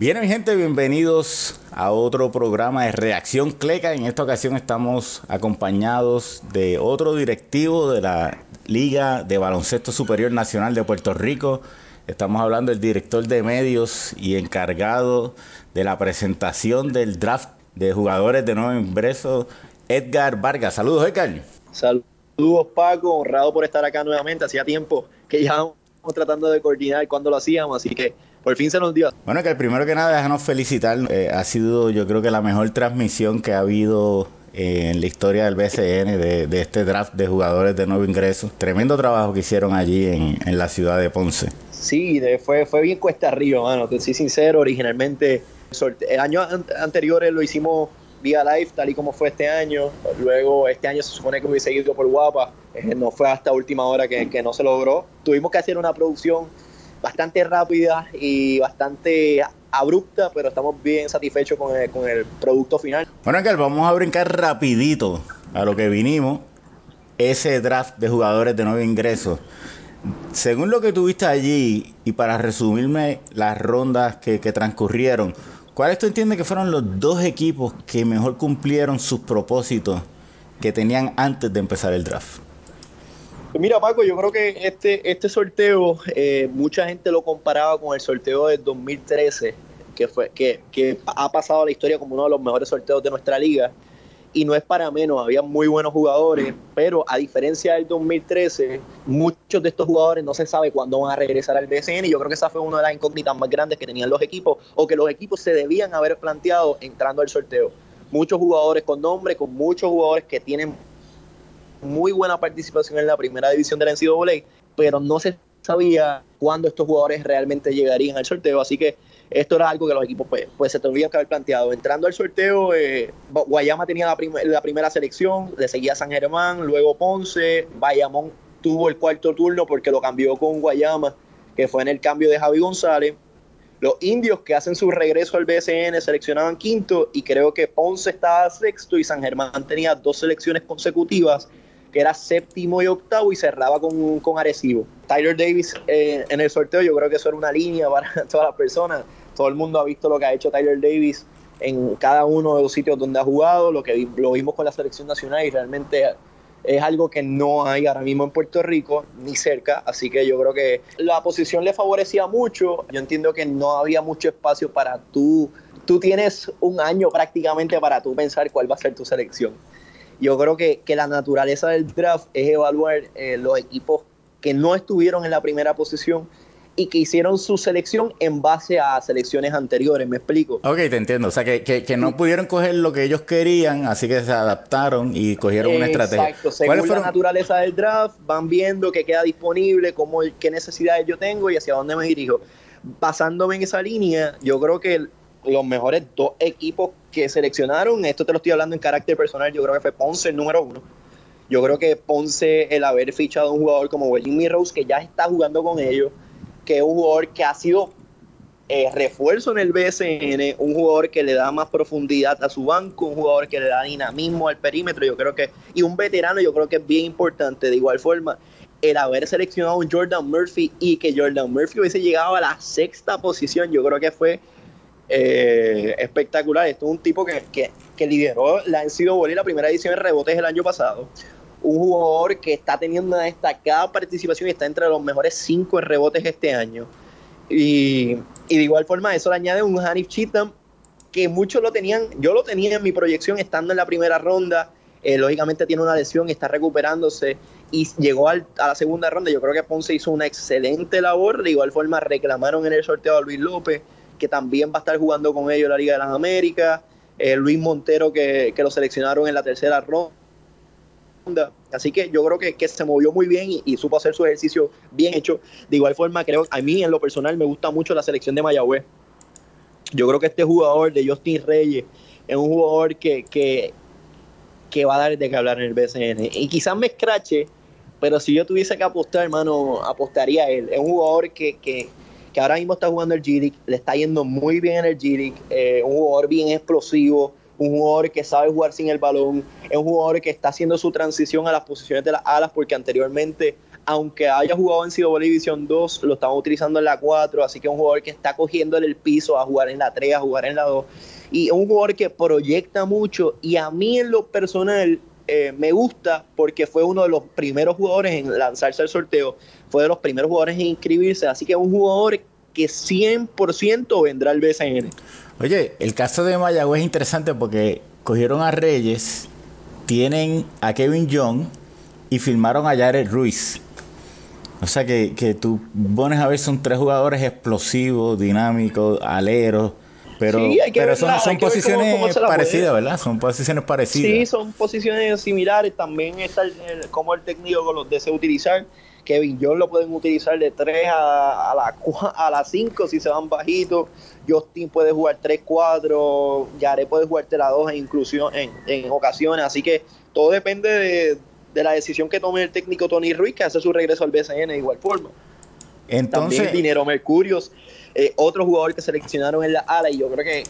Bien, mi gente, bienvenidos a otro programa de Reacción Cleca. En esta ocasión estamos acompañados de otro directivo de la Liga de Baloncesto Superior Nacional de Puerto Rico. Estamos hablando del director de medios y encargado de la presentación del draft de jugadores de nuevo ingreso, Edgar Vargas. Saludos, Edgar. Saludos, Paco. Honrado por estar acá nuevamente. Hacía tiempo que ya estamos tratando de coordinar cuando lo hacíamos, así que por fin se nos dio. Bueno, que el primero que nada, déjanos felicitar. Eh, ha sido, yo creo que la mejor transmisión que ha habido eh, en la historia del BCN de, este draft de jugadores de nuevo ingreso. Tremendo trabajo que hicieron allí en, la ciudad de Ponce. Sí, fue, fue bien cuesta arriba, mano. Te soy sincero, originalmente, el año anterior lo hicimos vía live, tal y como fue este año. Luego, este año se supone que hubiese ido por Guapa. Eh, no fue hasta última hora que, que no se logró. Tuvimos que hacer una producción bastante rápida y bastante abrupta, pero estamos bien satisfechos con el, producto final. Bueno, Ángel, vamos a brincar rapidito a lo que vinimos, ese draft de jugadores de nuevo ingreso. Según lo que tuviste allí, y para resumirme las rondas que, que transcurrieron, ¿cuáles tú entiendes que fueron los dos equipos que mejor cumplieron sus propósitos que tenían antes de empezar el draft? Pues mira, Paco, yo creo que este, este sorteo, eh, mucha gente lo comparaba con el sorteo del 2013, que, fue, que, que ha pasado a la historia como uno de los mejores sorteos de nuestra liga. Y no es para menos, había muy buenos jugadores, pero a diferencia del 2013, muchos de estos jugadores no se sabe cuándo van a regresar al BCN. Y yo creo que esa fue una de las incógnitas más grandes que tenían los equipos, o que los equipos se debían haber planteado entrando al sorteo. Muchos jugadores con nombre, con muchos jugadores que tienen muy buena participación en la primera división de la NCAA, pero no se sabía cuándo estos jugadores realmente llegarían al sorteo, así que esto era algo que los equipos pues, pues se tendrían que haber planteado. Entrando al sorteo, eh, Guayama tenía la, la, primera selección, le seguía San Germán, luego Ponce, Bayamón tuvo el cuarto turno porque lo cambió con Guayama, que fue en el cambio de Javi González. Los indios que hacen su regreso al BSN seleccionaban quinto y creo que Ponce estaba sexto y San Germán tenía dos selecciones consecutivas que era séptimo y octavo y cerraba con, con Arecibo. Tyler Davis eh, en el sorteo, yo creo que eso era una línea para todas las personas. Todo el mundo ha visto lo que ha hecho Tyler Davis en cada uno de los sitios donde ha jugado, lo que lo vimos con la selección nacional y realmente es algo que no hay ahora mismo en Puerto Rico, ni cerca, así que yo creo que la posición le favorecía mucho. Yo entiendo que no había mucho espacio para tú, tú tienes un año prácticamente para tú pensar cuál va a ser tu selección yo creo que, la naturaleza del draft es evaluar eh, los equipos que no estuvieron en la primera posición y que hicieron su selección en base a selecciones anteriores, ¿me explico? Ok, te entiendo. O sea, que, no pudieron coger lo que ellos querían, así que se adaptaron y cogieron una estrategia. Exacto, según la naturaleza del draft, van viendo qué queda disponible, cómo, qué necesidades yo tengo y hacia dónde me dirijo. Basándome en esa línea, yo creo que los mejores dos equipos que seleccionaron, esto te lo estoy hablando en carácter personal, yo creo que fue Ponce el número uno. Yo creo que Ponce, el haber fichado a un jugador como Jimmy Rose, que ya está jugando con ellos, que es un jugador que ha sido eh, refuerzo en el BSN, un jugador que le da más profundidad a su banco, un jugador que le da dinamismo al perímetro, yo creo que, y un veterano, yo creo que es bien importante. De igual forma, el haber seleccionado a un Jordan Murphy y que Jordan Murphy hubiese llegado a la sexta posición, yo creo que fue eh, espectacular. Esto es un tipo que, que, lideró la NCAA la primera edición de rebotes el año pasado. Un jugador que está teniendo una destacada participación y está entre los mejores cinco rebotes este año. Y, de igual forma, eso le añade un Hanif Cheatham que muchos lo tenían, yo lo tenía en mi proyección estando en la primera ronda. Eh, lógicamente tiene una lesión, está recuperándose y llegó a la segunda ronda. Yo creo que Ponce hizo una excelente labor. De igual forma, reclamaron en el sorteo a Luis López que también va a estar jugando con ellos la Liga de las Américas, eh, Luis Montero que, lo seleccionaron en la tercera ronda. Así que yo creo que, que se movió muy bien y, supo hacer su ejercicio bien hecho. De igual forma, creo a mí en lo personal me gusta mucho la selección de Mayagüez. Yo creo que este jugador de Justin Reyes es un jugador que, que, que va a dar de qué hablar en el BCN. Y quizás me escrache, pero si yo tuviese que apostar, hermano, apostaría a él. Es un jugador que, que, que ahora mismo está jugando el g le está yendo muy bien en el g eh, un jugador bien explosivo, un jugador que sabe jugar sin el balón, es un jugador que está haciendo su transición a las posiciones de las alas porque anteriormente aunque haya jugado en Ciudad División 2, lo estamos utilizando en la 4, así que es un jugador que está cogiendo el piso a jugar en la 3, a jugar en la 2, y es un jugador que proyecta mucho, y a mí en lo personal eh, me gusta porque fue uno de los primeros jugadores en lanzarse al sorteo, fue de los primeros jugadores en inscribirse, así que es un jugador que 100% vendrá al BCN. Oye, el caso de Mayagüez es interesante porque cogieron a Reyes, tienen a Kevin Young y firmaron a Jared Ruiz. O sea que, que tú pones a ver, son tres jugadores explosivos, dinámicos, aleros. Pero, pero son, son posiciones parecidas, ¿verdad? Son posiciones parecidas. Sí, son posiciones similares. También está el, como el técnico los desea utilizar. Kevin John lo pueden utilizar de 3 a, a la a las 5 si se van bajitos. Justin puede jugar 3-4. Yare puede jugar la 2 en, inclusión, en, en ocasiones. Así que todo depende de, de la decisión que tome el técnico Tony Ruiz, que hace su regreso al BCN de igual forma. Entonces, También Dinero Mercurios, eh, otro jugador que seleccionaron en la ala, y yo creo que,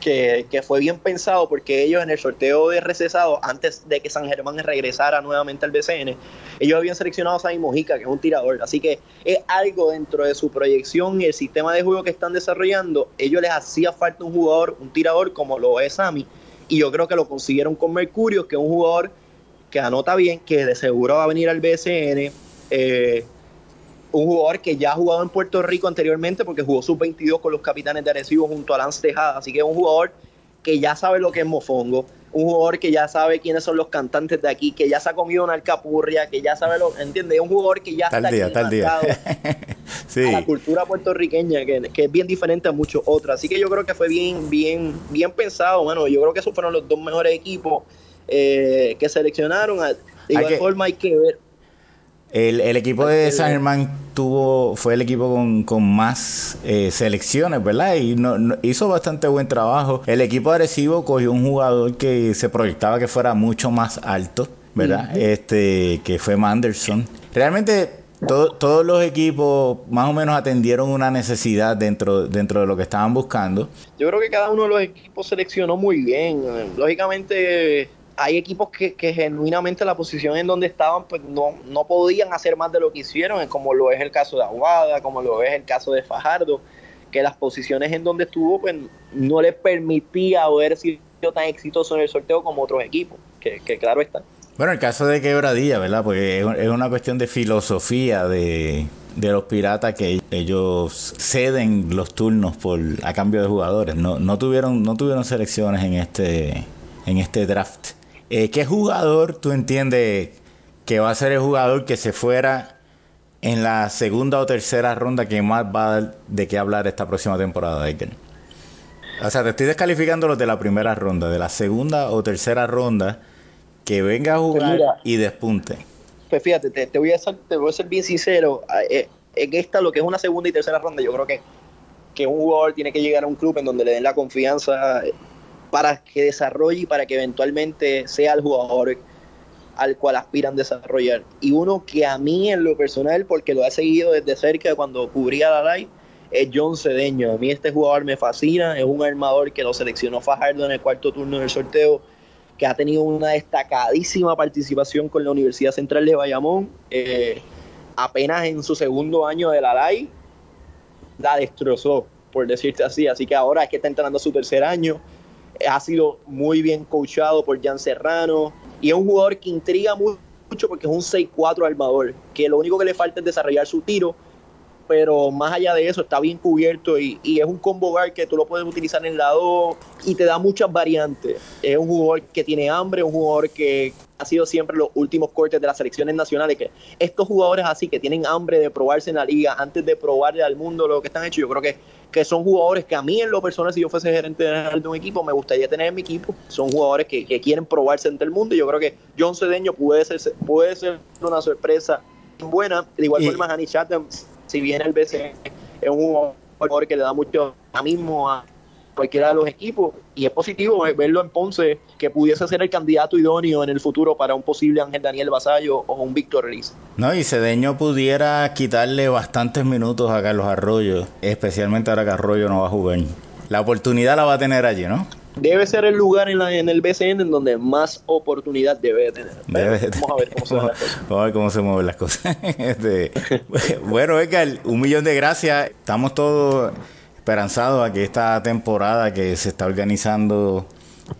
que, que, fue bien pensado porque ellos en el sorteo de recesado, antes de que San Germán regresara nuevamente al BCN, ellos habían seleccionado a Sammy Mojica, que es un tirador. Así que es algo dentro de su proyección y el sistema de juego que están desarrollando. Ellos les hacía falta un jugador, un tirador como lo es Sammy, y yo creo que lo consiguieron con Mercurio, que es un jugador que anota bien, que de seguro va a venir al BSN. Eh, un jugador que ya ha jugado en Puerto Rico anteriormente porque jugó sub-22 con los capitanes de Arecibo junto a Lance Tejada. Así que es un jugador que ya sabe lo que es mofongo, un jugador que ya sabe quiénes son los cantantes de aquí, que ya se ha comido una alcapurria, que ya sabe lo, ¿entiendes? Es un jugador que ya está día, tal día. sí. a la cultura puertorriqueña, que, que, es bien diferente a muchos otros. Así que yo creo que fue bien, bien, bien pensado. Bueno, yo creo que esos fueron los dos mejores equipos eh, que seleccionaron. De igual forma hay que ver. El, el equipo de San Germán tuvo, fue el equipo con, con más eh, selecciones, ¿verdad? Y no, hizo bastante buen trabajo. El equipo agresivo cogió un jugador que se proyectaba que fuera mucho más alto, ¿verdad? Este, que fue Manderson. Realmente todos los equipos más o menos atendieron una necesidad dentro, dentro de lo que estaban buscando. Yo creo que cada uno de los equipos seleccionó muy bien. Lógicamente hay equipos que, genuinamente la posición en donde estaban pues no, no podían hacer más de lo que hicieron, como lo es el caso de Aguada, como lo es el caso de Fajardo, que las posiciones en donde estuvo pues no le permitía haber sido tan exitoso en el sorteo como otros equipos, que, que claro está. Bueno, el caso de Quebradilla, ¿verdad? Porque es una cuestión de filosofía de, de los piratas que ellos ceden los turnos por a cambio de jugadores. No, no tuvieron no tuvieron selecciones en este en este draft. Eh, ¿Qué jugador tú entiendes que va a ser el jugador que se fuera en la segunda o tercera ronda que más va a dar de qué hablar esta próxima temporada, Aiken? O sea, te estoy descalificando los de la primera ronda, de la segunda o tercera ronda, que venga a pues jugar y despunte. Pues fíjate, te, voy a ser, te voy a ser bien sincero. Eh, en esta, lo que es una segunda y tercera ronda, yo creo que, que un jugador tiene que llegar a un club en donde le den la confianza para que desarrolle y para que eventualmente sea el jugador al cual aspiran desarrollar. Y uno que a mí en lo personal, porque lo he seguido desde cerca cuando cubría la live, es John Cedeño. A mí este jugador me fascina, es un armador que lo seleccionó Fajardo en el cuarto turno del sorteo, que ha tenido una destacadísima participación con la Universidad Central de Bayamón. Eh, apenas en su segundo año de la live, la destrozó, por decirte así. Así que ahora es que está entrando su tercer año ha sido muy bien coachado por Jan Serrano y es un jugador que intriga mucho porque es un 6-4 armador, que lo único que le falta es desarrollar su tiro, pero más allá de eso está bien cubierto y, es un combo guard que tú lo puedes utilizar en la 2 y te da muchas variantes. Es un jugador que tiene hambre, un jugador que ha sido siempre los últimos cortes de las selecciones nacionales, que estos jugadores así que tienen hambre de probarse en la liga antes de probarle al mundo lo que están hechos, yo creo que que son jugadores que a mí en lo personal, si yo fuese gerente de un equipo, me gustaría tener en mi equipo. Son jugadores que, quieren probarse entre el mundo y yo creo que John Cedeño puede ser, puede ser una sorpresa buena. De igual forma, Hani Chatham, si viene el BC, es un jugador que le da mucho mismo a, cualquiera de los equipos y es positivo verlo en Ponce que pudiese ser el candidato idóneo en el futuro para un posible Ángel Daniel Basayo o un Víctor Riz. No, y Cedeño pudiera quitarle bastantes minutos a Carlos Arroyo, especialmente ahora que Arroyo no va a jugar. La oportunidad la va a tener allí, ¿no? debe ser el lugar en, la, en el BCN en donde más oportunidad debe tener. vamos a ver cómo se las cosas. Vamos a ver cómo se mueven las cosas. Este, bueno, Edgar, un millón de gracias. Estamos todos esperanzados a que esta temporada que se está organizando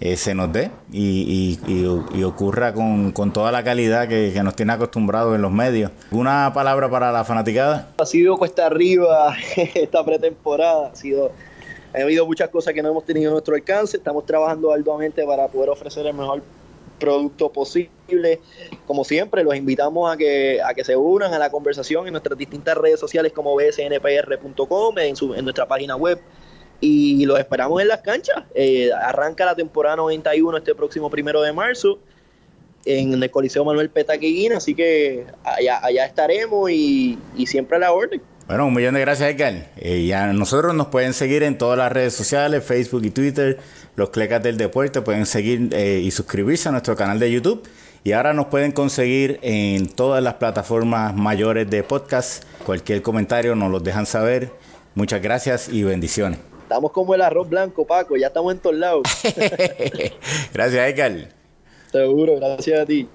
eh, se nos dé y, ocurra con, toda la calidad que, nos tiene acostumbrados en los medios. ¿Una palabra para la fanaticada? Ha sido cuesta arriba esta pretemporada, ha sido... Ha habido muchas cosas que no hemos tenido a nuestro alcance, estamos trabajando arduamente para poder ofrecer el mejor producto posible. Como siempre, los invitamos a que, a que se unan a la conversación en nuestras distintas redes sociales como bsnpr.com, en, en nuestra página web y los esperamos en las canchas. Eh, arranca la temporada 91 este próximo primero de marzo en el Coliseo Manuel Petaqueguín, así que allá, allá estaremos y, siempre a la orden. Bueno, un millón de gracias, Edgar. Eh, ya nosotros nos pueden seguir en todas las redes sociales, Facebook y Twitter, los Clecas del Deporte, pueden seguir eh, y suscribirse a nuestro canal de YouTube. Y ahora nos pueden conseguir en todas las plataformas mayores de podcast. Cualquier comentario nos los dejan saber. Muchas gracias y bendiciones. Estamos como el arroz blanco, Paco, ya estamos en todos lados. gracias, Edgar. Seguro, gracias a ti.